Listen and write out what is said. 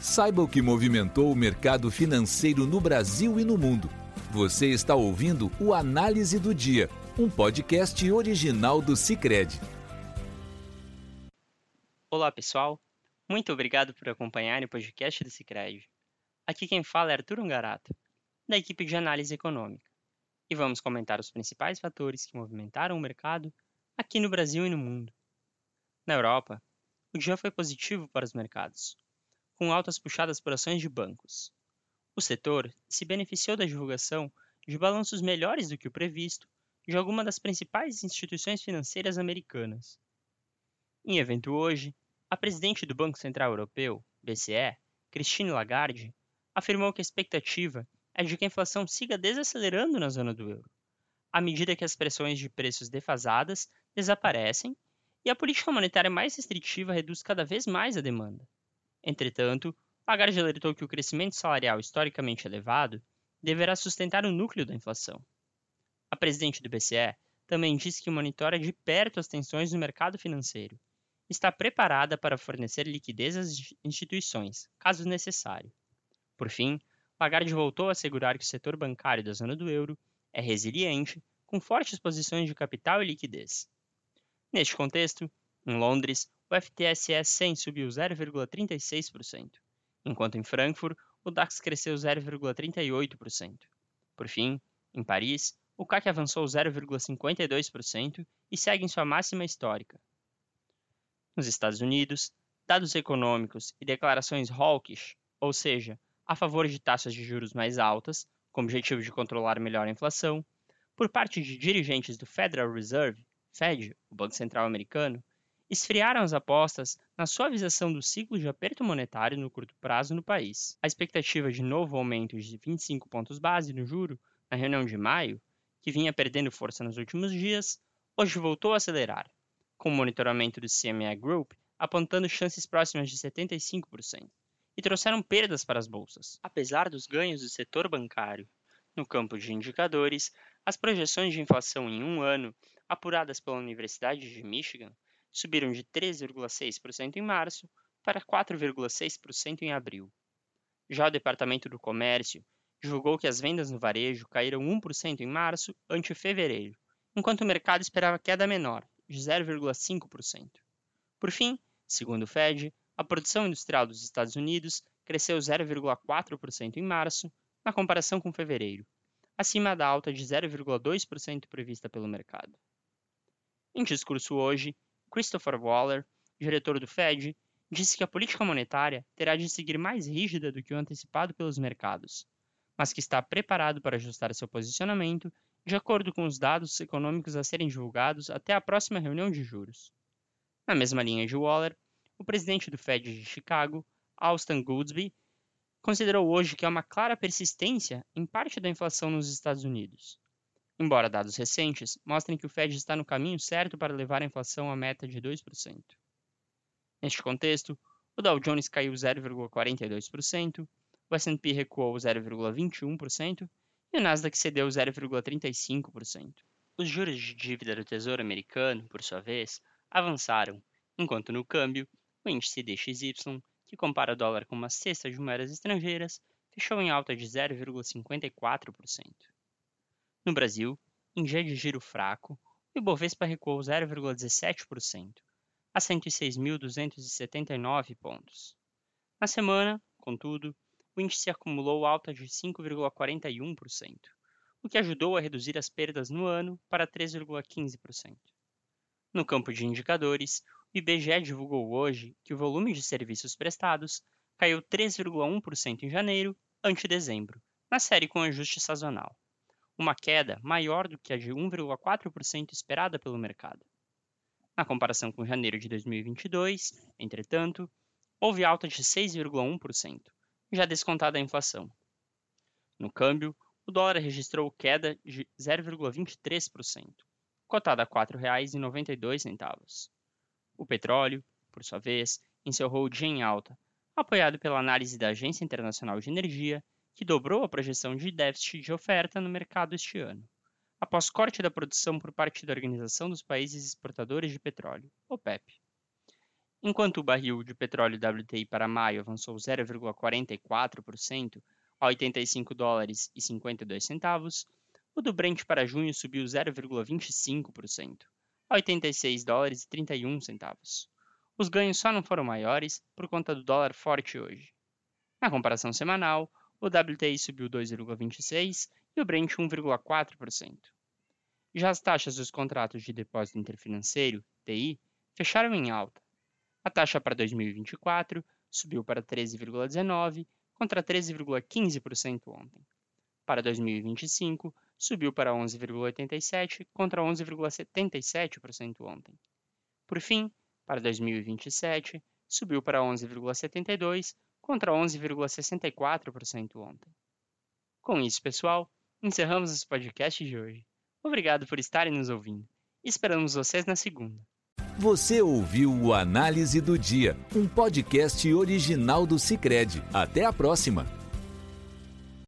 Saiba o que movimentou o mercado financeiro no Brasil e no mundo. Você está ouvindo o Análise do Dia, um podcast original do Cicred. Olá, pessoal. Muito obrigado por acompanhar o podcast do Cicred. Aqui quem fala é Arthur Ungarato, da equipe de análise econômica. E vamos comentar os principais fatores que movimentaram o mercado aqui no Brasil e no mundo. Na Europa, o dia foi positivo para os mercados, com altas puxadas por ações de bancos. O setor se beneficiou da divulgação de balanços melhores do que o previsto de algumas das principais instituições financeiras americanas. Em evento hoje, a presidente do Banco Central Europeu, BCE, Christine Lagarde, afirmou que a expectativa é de que a inflação siga desacelerando na zona do euro, à medida que as pressões de preços defasadas desaparecem e a política monetária mais restritiva reduz cada vez mais a demanda. Entretanto, Lagarde alertou que o crescimento salarial historicamente elevado deverá sustentar o núcleo da inflação. A presidente do BCE também disse que monitora de perto as tensões no mercado financeiro e está preparada para fornecer liquidez às instituições, caso necessário. Por fim, Lagarde voltou a assegurar que o setor bancário da zona do euro é resiliente, com fortes posições de capital e liquidez. Neste contexto, em Londres, o FTSE 100 subiu 0,36%, enquanto em Frankfurt o DAX cresceu 0,38%. Por fim, em Paris, o CAC avançou 0,52% e segue em sua máxima histórica. Nos Estados Unidos, dados econômicos e declarações hawkish, ou seja, a favor de taxas de juros mais altas, com o objetivo de controlar melhor a inflação, por parte de dirigentes do Federal Reserve, Fed, o Banco Central americano, esfriaram as apostas na suavização do ciclo de aperto monetário no curto prazo no país. A expectativa de novo aumento de 25 pontos base no juro na reunião de maio, que vinha perdendo força nos últimos dias, hoje voltou a acelerar, com o monitoramento do CME Group apontando chances próximas de 75%, e trouxeram perdas para as bolsas. Apesar dos ganhos do setor bancário no campo de indicadores, as projeções de inflação em um ano, apuradas pela Universidade de Michigan, subiram de 3,6% em março para 4,6% em abril. Já o Departamento do Comércio divulgou que as vendas no varejo caíram 1% em março ante fevereiro, enquanto o mercado esperava queda menor, de 0,5%. Por fim, segundo o Fed, a produção industrial dos Estados Unidos cresceu 0,4% em março, na comparação com fevereiro, acima da alta de 0,2% prevista pelo mercado. Em discurso hoje, Christopher Waller, diretor do Fed, disse que a política monetária terá de seguir mais rígida do que o antecipado pelos mercados, mas que está preparado para ajustar seu posicionamento de acordo com os dados econômicos a serem divulgados até a próxima reunião de juros. Na mesma linha de Waller, o presidente do Fed de Chicago, Austin Goodsby, considerou hoje que há uma clara persistência em parte da inflação nos Estados Unidos, embora dados recentes mostrem que o Fed está no caminho certo para levar a inflação à meta de 2%. Neste contexto, o Dow Jones caiu 0,42%, o S&P recuou 0,21% e o Nasdaq cedeu 0,35%. Os juros de dívida do Tesouro Americano, por sua vez, avançaram, enquanto no câmbio, o índice DXY, que compara o dólar com uma cesta de moedas estrangeiras, fechou em alta de 0,54%. No Brasil, em dia de giro fraco, o Ibovespa recuou 0,17%, a 106.279 pontos. Na semana, contudo, o índice acumulou alta de 5,41%, o que ajudou a reduzir as perdas no ano para 3,15%. No campo de indicadores, o IBGE divulgou hoje que o volume de serviços prestados caiu 3,1% em janeiro ante dezembro, na série com ajuste sazonal uma queda maior do que a de 1,4% esperada pelo mercado. Na comparação com janeiro de 2022, entretanto, houve alta de 6,1%, já descontada a inflação. No câmbio, o dólar registrou queda de 0,23%, cotada a R$ 4,92. O petróleo, por sua vez, encerrou o dia em alta, apoiado pela análise da Agência Internacional de Energia que dobrou a projeção de déficit de oferta no mercado este ano, após corte da produção por parte da Organização dos Países Exportadores de Petróleo, OPEP. Enquanto o barril de petróleo WTI para maio avançou 0,44% a 85 dólares e 52 centavos, o do Brent para junho subiu 0,25% a 86 dólares e 31 centavos. Os ganhos só não foram maiores por conta do dólar forte hoje. Na comparação semanal, o WTI subiu 2,26% e o Brent 1,4%. Já as taxas dos contratos de depósito interfinanceiro, TI, fecharam em alta. A taxa para 2024 subiu para 13,19% contra 13,15% ontem. Para 2025, subiu para 11,87% contra 11,77% ontem. Por fim, para 2027, subiu para 11,72% contra 11,64% ontem. Com isso, pessoal, encerramos esse podcast de hoje. Obrigado por estarem nos ouvindo. Esperamos vocês na segunda. Você ouviu o Análise do Dia, um podcast original do Cicred. Até a próxima!